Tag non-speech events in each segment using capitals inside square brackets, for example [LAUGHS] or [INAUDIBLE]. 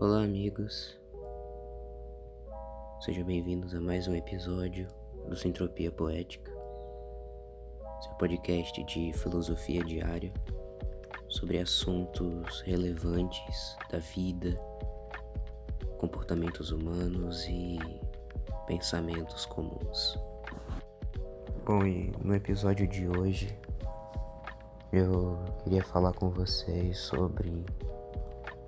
Olá, amigos. Sejam bem-vindos a mais um episódio do Sintropia Poética, seu podcast de filosofia diária sobre assuntos relevantes da vida, comportamentos humanos e pensamentos comuns. Bom, e no episódio de hoje eu queria falar com vocês sobre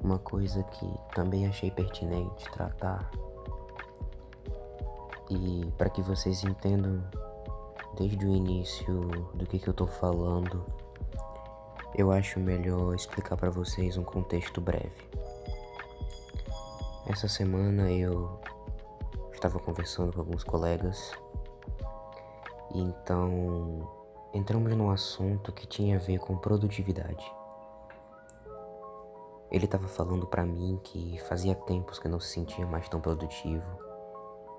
uma coisa que também achei pertinente tratar e para que vocês entendam desde o início do que, que eu tô falando, eu acho melhor explicar para vocês um contexto breve. Essa semana eu estava conversando com alguns colegas então entramos num assunto que tinha a ver com produtividade. Ele estava falando para mim que fazia tempos que não se sentia mais tão produtivo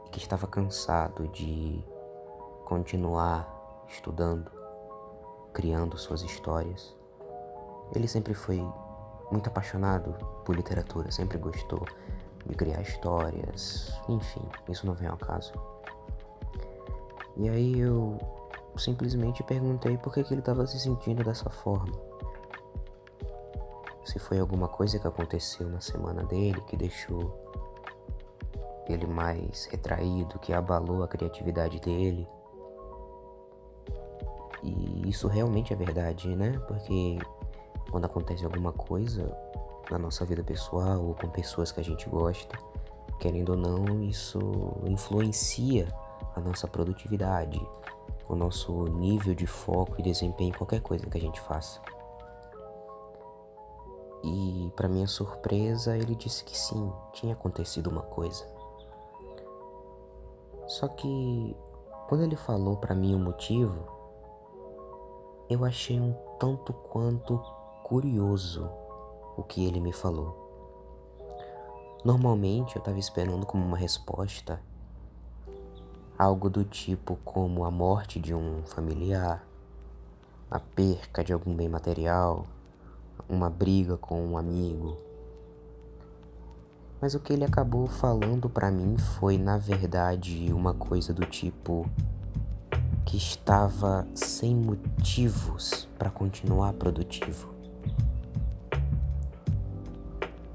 e que estava cansado de continuar estudando, criando suas histórias. Ele sempre foi muito apaixonado por literatura, sempre gostou de criar histórias, enfim, isso não vem ao caso. E aí eu simplesmente perguntei por que, que ele estava se sentindo dessa forma se foi alguma coisa que aconteceu na semana dele que deixou ele mais retraído, que abalou a criatividade dele. E isso realmente é verdade, né? Porque quando acontece alguma coisa na nossa vida pessoal ou com pessoas que a gente gosta, querendo ou não, isso influencia a nossa produtividade, o nosso nível de foco e desempenho em qualquer coisa que a gente faça. E, para minha surpresa, ele disse que sim, tinha acontecido uma coisa. Só que quando ele falou para mim o motivo, eu achei um tanto quanto curioso o que ele me falou. Normalmente eu estava esperando como uma resposta algo do tipo como a morte de um familiar, a perca de algum bem material, uma briga com um amigo. Mas o que ele acabou falando para mim foi, na verdade, uma coisa do tipo que estava sem motivos para continuar produtivo.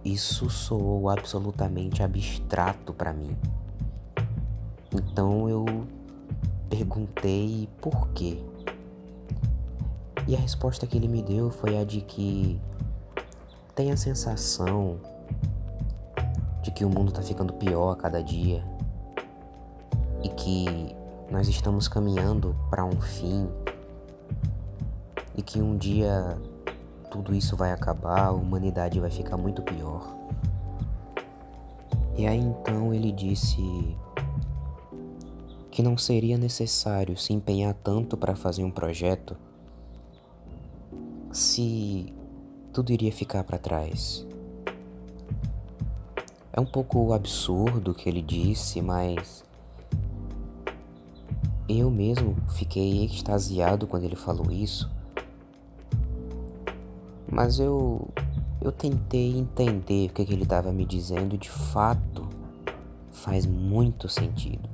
Isso soou absolutamente abstrato para mim. Então eu perguntei por quê. E a resposta que ele me deu foi a de que tem a sensação de que o mundo está ficando pior a cada dia e que nós estamos caminhando para um fim e que um dia tudo isso vai acabar, a humanidade vai ficar muito pior. E aí então ele disse que não seria necessário se empenhar tanto para fazer um projeto se tudo iria ficar para trás. É um pouco absurdo o que ele disse, mas eu mesmo fiquei extasiado quando ele falou isso. Mas eu eu tentei entender o que, ele estava me dizendo, de fato faz muito sentido.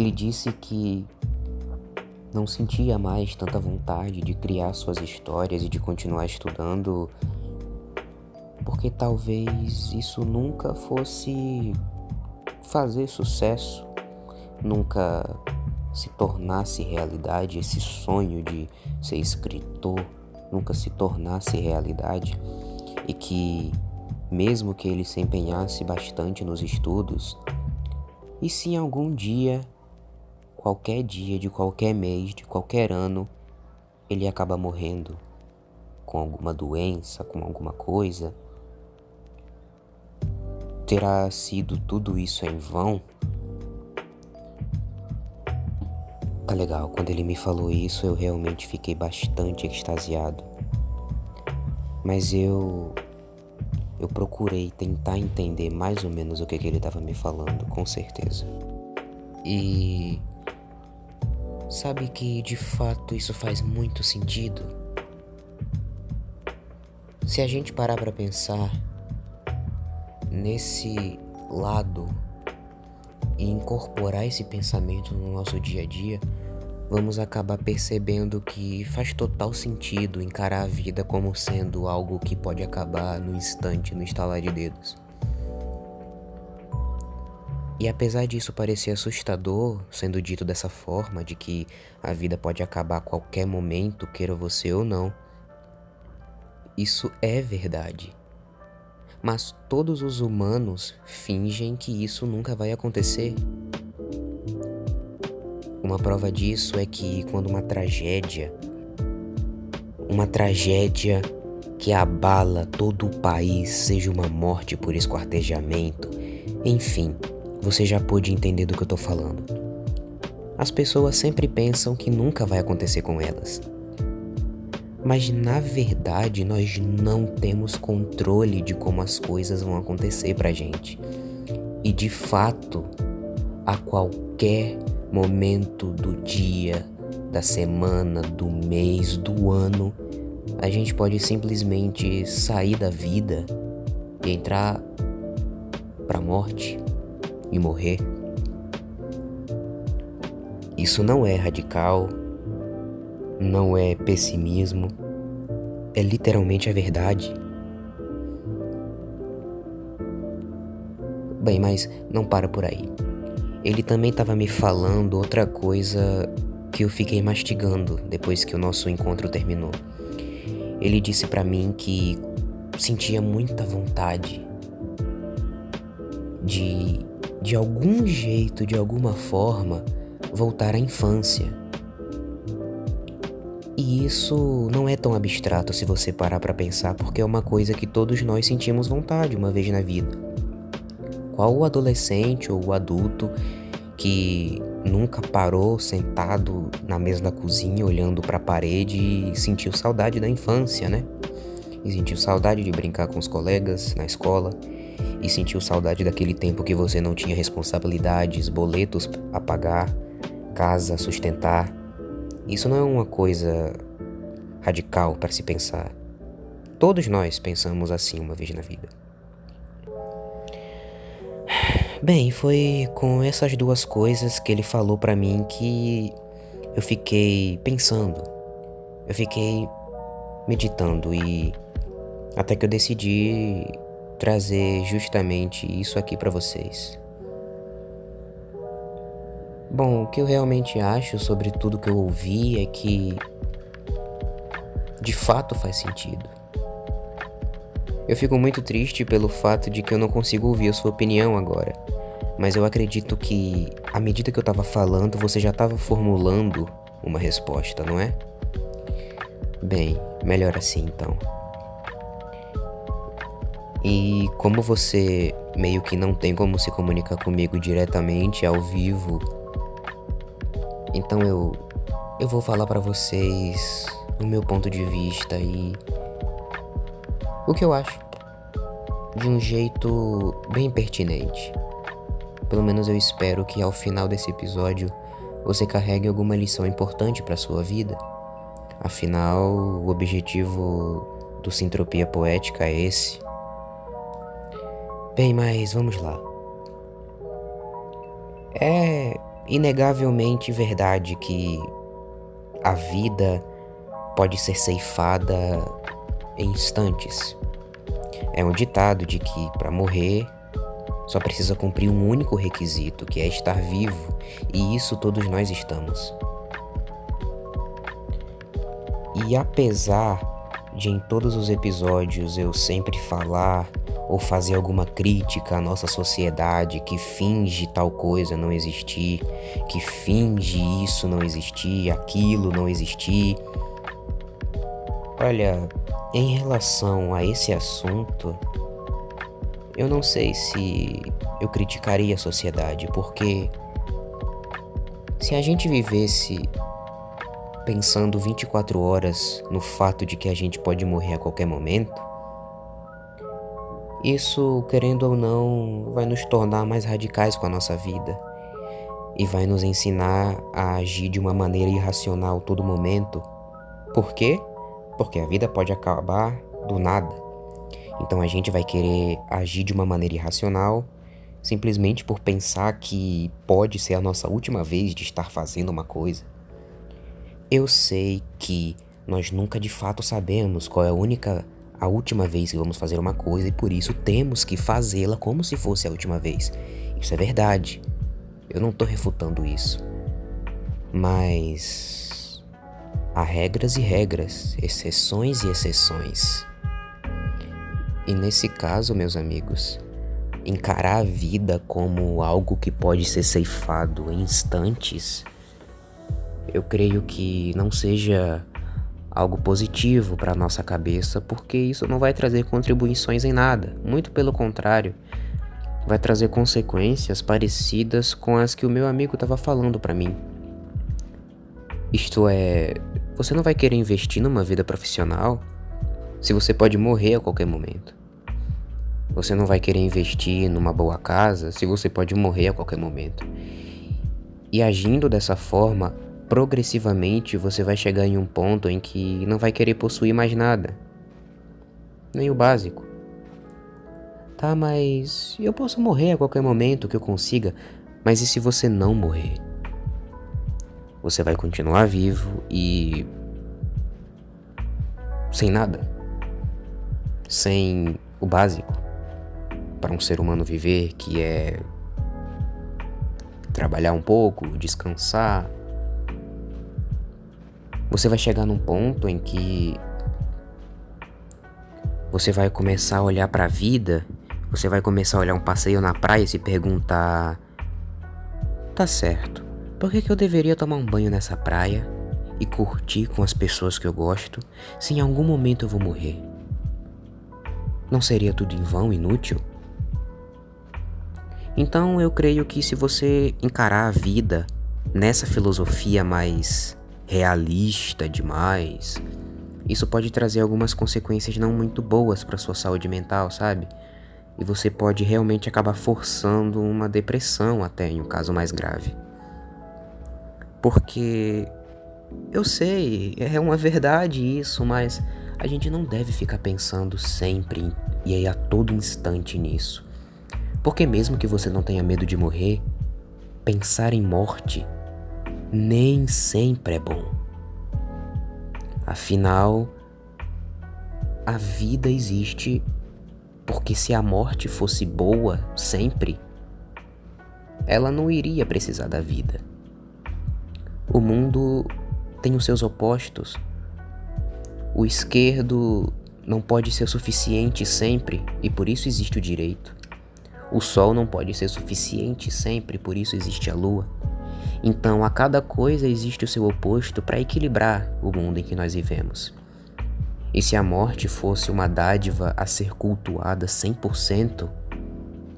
Ele disse que não sentia mais tanta vontade de criar suas histórias e de continuar estudando, porque talvez isso nunca fosse fazer sucesso, nunca se tornasse realidade esse sonho de ser escritor, nunca se tornasse realidade e que mesmo que ele se empenhasse bastante nos estudos, e se algum dia qualquer dia de qualquer mês, de qualquer ano, ele acaba morrendo com alguma doença, com alguma coisa. Terá sido tudo isso em vão? Tá legal, quando ele me falou isso eu realmente fiquei bastante extasiado. Mas eu eu procurei tentar entender mais ou menos o que, que ele estava me falando, com certeza. E Sabe que de fato isso faz muito sentido? Se a gente parar para pensar nesse lado e incorporar esse pensamento no nosso dia a dia, vamos acabar percebendo que faz total sentido encarar a vida como sendo algo que pode acabar no instante, no estalar de dedos. E apesar disso parecer assustador, sendo dito dessa forma, de que a vida pode acabar a qualquer momento, queira você ou não, isso é verdade. Mas todos os humanos fingem que isso nunca vai acontecer. Uma prova disso é que quando uma tragédia, uma tragédia que abala todo o país, seja uma morte por esquartejamento, enfim, você já pôde entender do que eu tô falando. As pessoas sempre pensam que nunca vai acontecer com elas. Mas na verdade, nós não temos controle de como as coisas vão acontecer pra gente. E de fato, a qualquer momento do dia, da semana, do mês, do ano, a gente pode simplesmente sair da vida e entrar pra morte e morrer. Isso não é radical, não é pessimismo, é literalmente a verdade. Bem, mas não para por aí. Ele também estava me falando outra coisa que eu fiquei mastigando depois que o nosso encontro terminou. Ele disse para mim que sentia muita vontade de de algum jeito, de alguma forma, voltar à infância. E isso não é tão abstrato se você parar para pensar, porque é uma coisa que todos nós sentimos vontade uma vez na vida. Qual o adolescente ou o adulto que nunca parou sentado na mesa da cozinha olhando para a parede e sentiu saudade da infância, né? E sentiu saudade de brincar com os colegas na escola e sentiu saudade daquele tempo que você não tinha responsabilidades, boletos a pagar, casa a sustentar. Isso não é uma coisa radical para se pensar. Todos nós pensamos assim uma vez na vida. Bem, foi com essas duas coisas que ele falou para mim que eu fiquei pensando. Eu fiquei meditando e até que eu decidi trazer justamente isso aqui para vocês. Bom, o que eu realmente acho sobre tudo que eu ouvi é que de fato faz sentido. Eu fico muito triste pelo fato de que eu não consigo ouvir a sua opinião agora, mas eu acredito que à medida que eu tava falando, você já tava formulando uma resposta, não é? Bem, melhor assim então. E como você meio que não tem como se comunicar comigo diretamente ao vivo, então eu eu vou falar para vocês o meu ponto de vista e o que eu acho de um jeito bem pertinente. Pelo menos eu espero que ao final desse episódio você carregue alguma lição importante para sua vida. Afinal, o objetivo do Sintropia Poética é esse Bem, mas vamos lá. É inegavelmente verdade que a vida pode ser ceifada em instantes. É um ditado de que para morrer só precisa cumprir um único requisito, que é estar vivo, e isso todos nós estamos. E apesar de em todos os episódios eu sempre falar ou fazer alguma crítica à nossa sociedade que finge tal coisa não existir, que finge isso não existir, aquilo não existir. Olha, em relação a esse assunto, eu não sei se eu criticaria a sociedade, porque se a gente vivesse pensando 24 horas no fato de que a gente pode morrer a qualquer momento, isso, querendo ou não, vai nos tornar mais radicais com a nossa vida. e vai nos ensinar a agir de uma maneira irracional todo momento. Por quê? Porque a vida pode acabar do nada. Então a gente vai querer agir de uma maneira irracional simplesmente por pensar que pode ser a nossa última vez de estar fazendo uma coisa. Eu sei que nós nunca de fato sabemos qual é a única a última vez que vamos fazer uma coisa e por isso temos que fazê-la como se fosse a última vez. Isso é verdade. Eu não estou refutando isso. Mas há regras e regras, exceções e exceções. E nesse caso, meus amigos, encarar a vida como algo que pode ser ceifado em instantes, eu creio que não seja algo positivo para nossa cabeça, porque isso não vai trazer contribuições em nada. Muito pelo contrário, vai trazer consequências parecidas com as que o meu amigo estava falando para mim. Isto é, você não vai querer investir numa vida profissional se você pode morrer a qualquer momento. Você não vai querer investir numa boa casa se você pode morrer a qualquer momento. E agindo dessa forma, progressivamente você vai chegar em um ponto em que não vai querer possuir mais nada. Nem o básico. Tá, mas eu posso morrer a qualquer momento que eu consiga, mas e se você não morrer? Você vai continuar vivo e. sem nada. Sem o básico para um ser humano viver, que é trabalhar um pouco, descansar, você vai chegar num ponto em que você vai começar a olhar para a vida, você vai começar a olhar um passeio na praia e se perguntar: tá certo, por que, que eu deveria tomar um banho nessa praia e curtir com as pessoas que eu gosto se em algum momento eu vou morrer? Não seria tudo em vão, inútil? Então eu creio que se você encarar a vida nessa filosofia mais realista demais, isso pode trazer algumas consequências não muito boas para sua saúde mental, sabe? E você pode realmente acabar forçando uma depressão até em um caso mais grave. Porque eu sei, é uma verdade isso, mas a gente não deve ficar pensando sempre e aí a todo instante nisso. Porque mesmo que você não tenha medo de morrer, pensar em morte nem sempre é bom. Afinal, a vida existe porque se a morte fosse boa sempre, ela não iria precisar da vida. O mundo tem os seus opostos. O esquerdo não pode ser suficiente sempre e por isso existe o direito. O sol não pode ser suficiente sempre, por isso existe a lua. Então, a cada coisa existe o seu oposto para equilibrar o mundo em que nós vivemos. E se a morte fosse uma dádiva a ser cultuada 100%,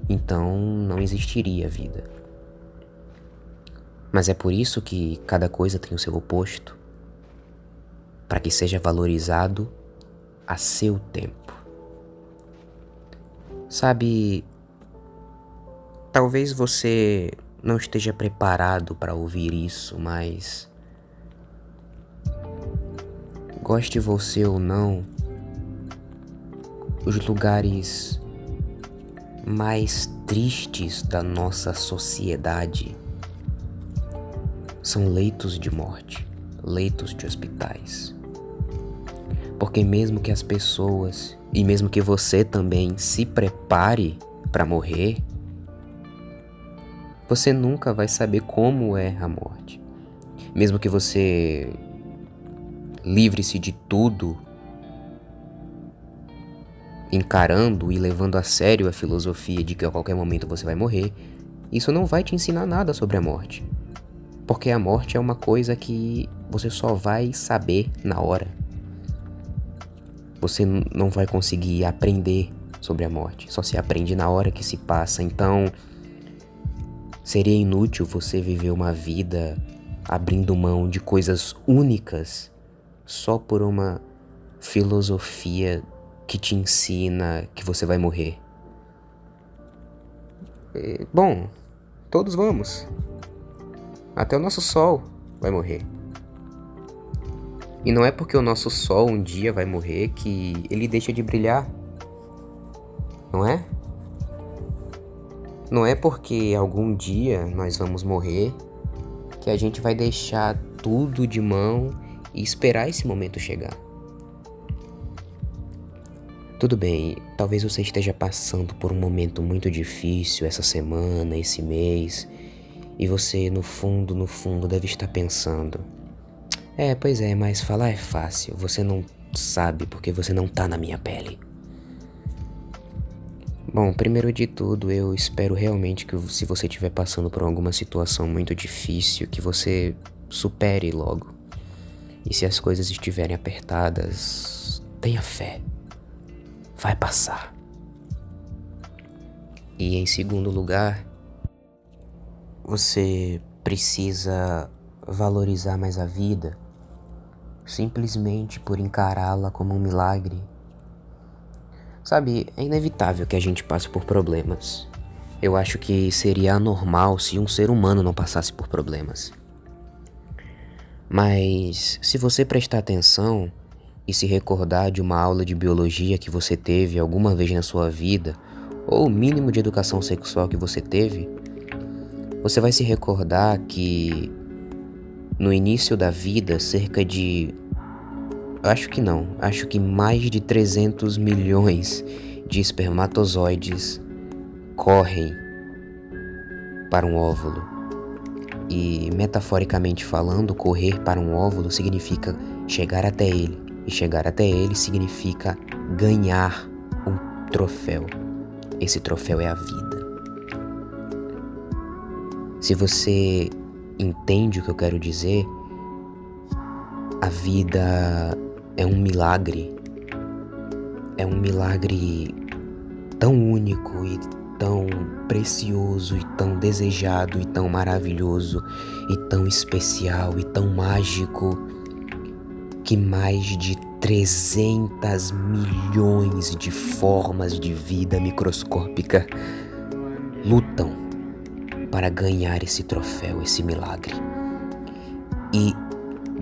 então não existiria vida. Mas é por isso que cada coisa tem o seu oposto, para que seja valorizado a seu tempo. Sabe, talvez você não esteja preparado para ouvir isso, mas goste você ou não, os lugares mais tristes da nossa sociedade são leitos de morte, leitos de hospitais. Porque mesmo que as pessoas e mesmo que você também se prepare para morrer, você nunca vai saber como é a morte. Mesmo que você livre-se de tudo, encarando e levando a sério a filosofia de que a qualquer momento você vai morrer, isso não vai te ensinar nada sobre a morte. Porque a morte é uma coisa que você só vai saber na hora. Você não vai conseguir aprender sobre a morte, só se aprende na hora que se passa. Então, Seria inútil você viver uma vida abrindo mão de coisas únicas só por uma filosofia que te ensina que você vai morrer. bom, todos vamos. Até o nosso sol vai morrer. E não é porque o nosso sol um dia vai morrer que ele deixa de brilhar. Não é? Não é porque algum dia nós vamos morrer que a gente vai deixar tudo de mão e esperar esse momento chegar. Tudo bem, talvez você esteja passando por um momento muito difícil essa semana, esse mês, e você no fundo, no fundo deve estar pensando: É, pois é, mas falar é fácil, você não sabe porque você não tá na minha pele. Bom, primeiro de tudo, eu espero realmente que se você estiver passando por alguma situação muito difícil, que você supere logo. E se as coisas estiverem apertadas, tenha fé vai passar. E em segundo lugar, você precisa valorizar mais a vida simplesmente por encará-la como um milagre. Sabe, é inevitável que a gente passe por problemas. Eu acho que seria anormal se um ser humano não passasse por problemas. Mas se você prestar atenção, e se recordar de uma aula de biologia que você teve alguma vez na sua vida, ou o mínimo de educação sexual que você teve, você vai se recordar que no início da vida, cerca de. Acho que não, acho que mais de 300 milhões de espermatozoides correm para um óvulo. E metaforicamente falando, correr para um óvulo significa chegar até ele. E chegar até ele significa ganhar um troféu. Esse troféu é a vida. Se você entende o que eu quero dizer, a vida é um milagre. É um milagre tão único e tão precioso e tão desejado e tão maravilhoso e tão especial e tão mágico que mais de 300 milhões de formas de vida microscópica lutam para ganhar esse troféu, esse milagre. E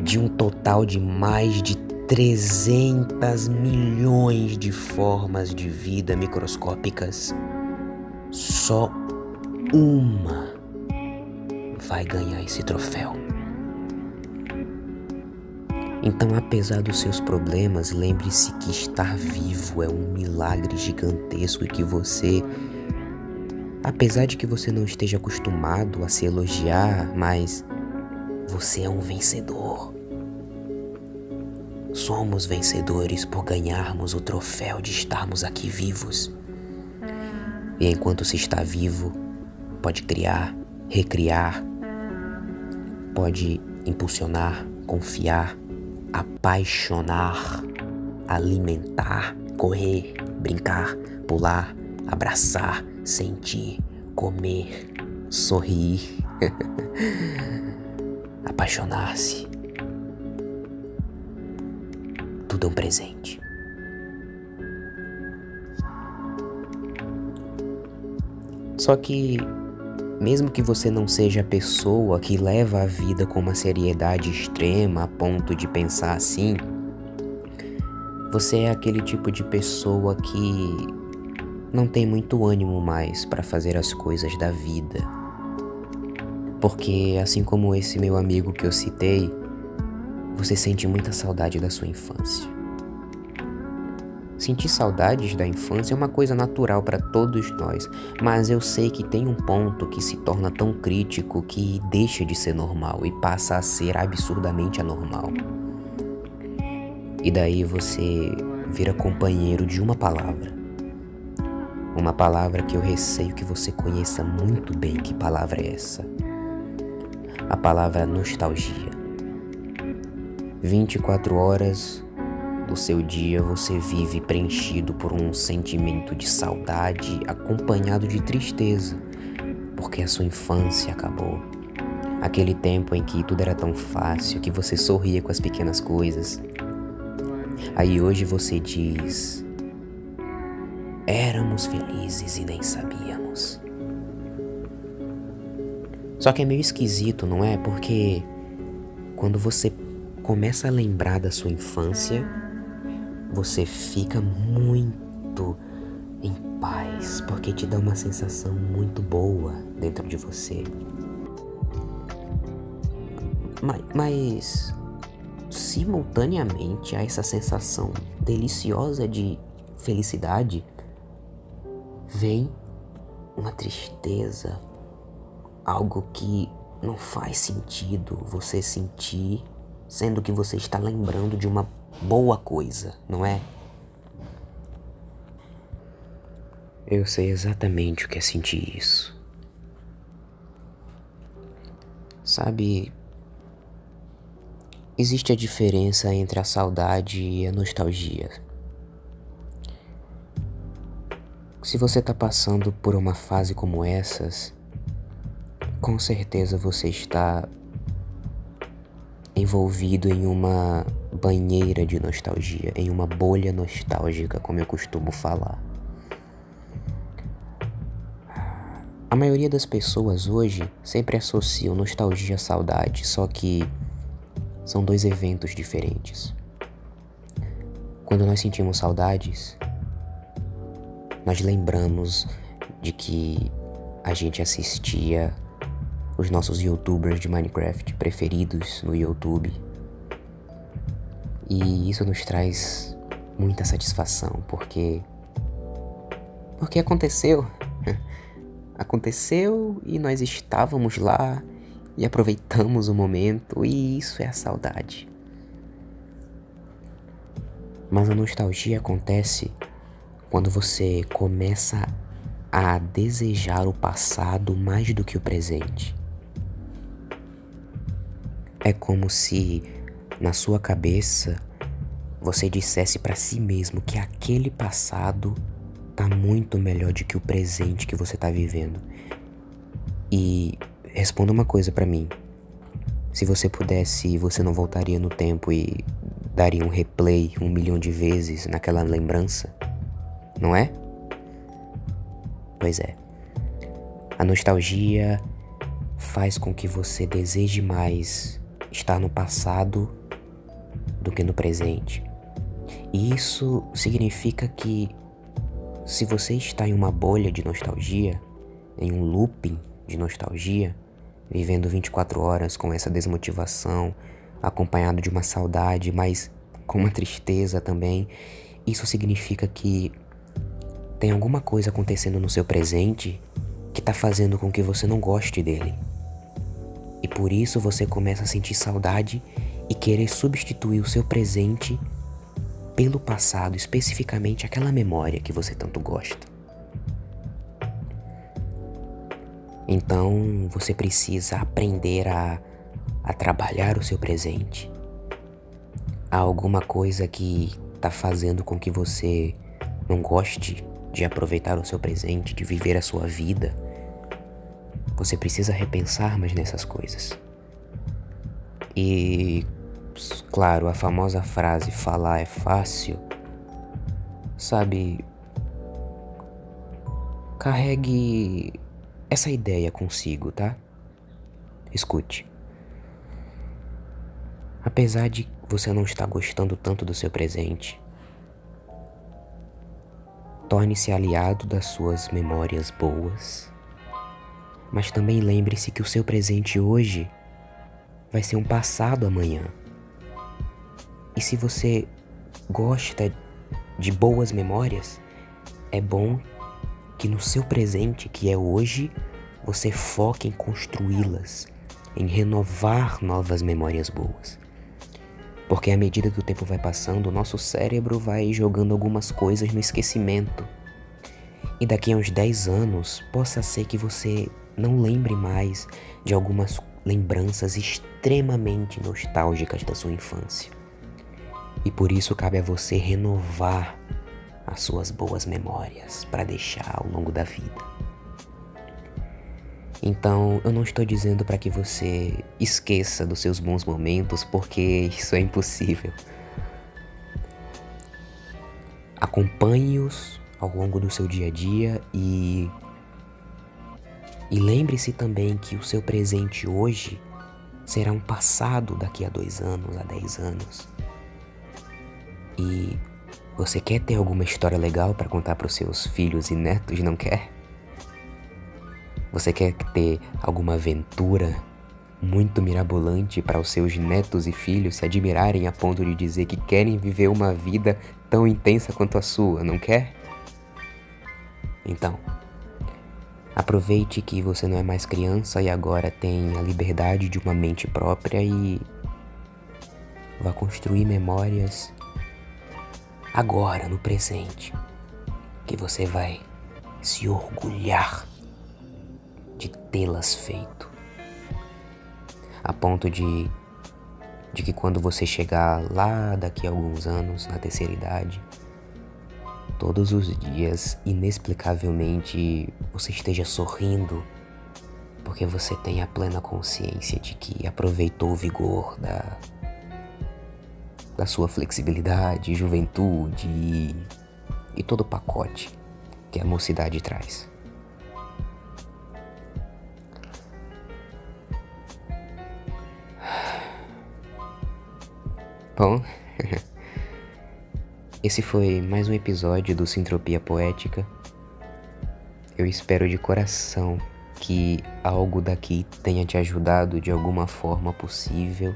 de um total de mais de 300 milhões de formas de vida microscópicas, só uma vai ganhar esse troféu. Então, apesar dos seus problemas, lembre-se que estar vivo é um milagre gigantesco e que você, apesar de que você não esteja acostumado a se elogiar, mas você é um vencedor. Somos vencedores por ganharmos o troféu de estarmos aqui vivos. E enquanto se está vivo, pode criar, recriar, pode impulsionar, confiar, apaixonar, alimentar, correr, brincar, pular, abraçar, sentir, comer, sorrir, [LAUGHS] apaixonar-se. Tudo é um presente. Só que mesmo que você não seja a pessoa que leva a vida com uma seriedade extrema a ponto de pensar assim, você é aquele tipo de pessoa que não tem muito ânimo mais para fazer as coisas da vida. Porque, assim como esse meu amigo que eu citei, você sente muita saudade da sua infância. Sentir saudades da infância é uma coisa natural para todos nós, mas eu sei que tem um ponto que se torna tão crítico que deixa de ser normal e passa a ser absurdamente anormal. E daí você vira companheiro de uma palavra. Uma palavra que eu receio que você conheça muito bem que palavra é essa. A palavra nostalgia. 24 horas do seu dia você vive preenchido por um sentimento de saudade acompanhado de tristeza, porque a sua infância acabou. Aquele tempo em que tudo era tão fácil, que você sorria com as pequenas coisas. Aí hoje você diz: Éramos felizes e nem sabíamos. Só que é meio esquisito, não é? Porque quando você começa a lembrar da sua infância, você fica muito em paz, porque te dá uma sensação muito boa dentro de você. Mas, mas simultaneamente a essa sensação deliciosa de felicidade, vem uma tristeza, algo que não faz sentido você sentir, sendo que você está lembrando de uma boa coisa, não é? Eu sei exatamente o que é sentir isso. Sabe, existe a diferença entre a saudade e a nostalgia. Se você está passando por uma fase como essas, com certeza você está envolvido em uma banheira de nostalgia, em uma bolha nostálgica, como eu costumo falar. A maioria das pessoas hoje sempre associam nostalgia à saudade, só que são dois eventos diferentes. Quando nós sentimos saudades, nós lembramos de que a gente assistia os nossos youtubers de Minecraft preferidos no YouTube. E isso nos traz muita satisfação, porque porque aconteceu. [LAUGHS] aconteceu e nós estávamos lá e aproveitamos o momento, e isso é a saudade. Mas a nostalgia acontece quando você começa a desejar o passado mais do que o presente. É como se na sua cabeça você dissesse para si mesmo que aquele passado tá muito melhor do que o presente que você tá vivendo. E responda uma coisa para mim. Se você pudesse, você não voltaria no tempo e daria um replay um milhão de vezes naquela lembrança? não é? Pois é. A nostalgia faz com que você deseje mais estar no passado do que no presente. E isso significa que se você está em uma bolha de nostalgia, em um looping de nostalgia, vivendo 24 horas com essa desmotivação, acompanhado de uma saudade, mas com uma tristeza também, isso significa que tem alguma coisa acontecendo no seu presente que está fazendo com que você não goste dele. Por isso você começa a sentir saudade e querer substituir o seu presente pelo passado, especificamente aquela memória que você tanto gosta. Então você precisa aprender a, a trabalhar o seu presente. Há alguma coisa que está fazendo com que você não goste de aproveitar o seu presente, de viver a sua vida, você precisa repensar mais nessas coisas. E, claro, a famosa frase falar é fácil, sabe? Carregue essa ideia consigo, tá? Escute. Apesar de você não estar gostando tanto do seu presente, Torne-se aliado das suas memórias boas. Mas também lembre-se que o seu presente hoje vai ser um passado amanhã. E se você gosta de boas memórias, é bom que no seu presente, que é hoje, você foque em construí-las, em renovar novas memórias boas. Porque à medida que o tempo vai passando, o nosso cérebro vai jogando algumas coisas no esquecimento. E daqui a uns 10 anos, possa ser que você não lembre mais de algumas lembranças extremamente nostálgicas da sua infância. E por isso cabe a você renovar as suas boas memórias para deixar ao longo da vida. Então, eu não estou dizendo para que você esqueça dos seus bons momentos, porque isso é impossível. Acompanhe-os ao longo do seu dia a dia e E lembre-se também que o seu presente hoje será um passado daqui a dois anos, a dez anos. E você quer ter alguma história legal para contar para os seus filhos e netos, não quer? Você quer ter alguma aventura muito mirabolante para os seus netos e filhos se admirarem a ponto de dizer que querem viver uma vida tão intensa quanto a sua, não quer? Então, aproveite que você não é mais criança e agora tem a liberdade de uma mente própria e vá construir memórias agora, no presente, que você vai se orgulhar de tê-las feito. A ponto de, de que quando você chegar lá daqui a alguns anos, na terceira idade, todos os dias, inexplicavelmente, você esteja sorrindo porque você tem a plena consciência de que aproveitou o vigor da, da sua flexibilidade, juventude e, e todo o pacote que a mocidade traz. Bom, [LAUGHS] esse foi mais um episódio do Sintropia Poética. Eu espero de coração que algo daqui tenha te ajudado de alguma forma possível.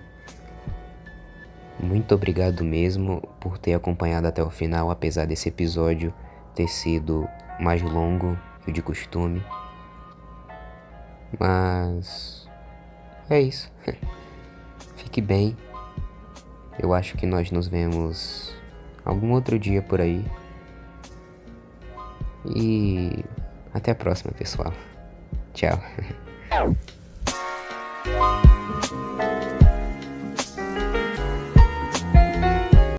Muito obrigado mesmo por ter acompanhado até o final, apesar desse episódio ter sido mais longo que o de costume. Mas é isso. [LAUGHS] Fique bem eu acho que nós nos vemos algum outro dia por aí. E até a próxima, pessoal. Tchau. [LAUGHS]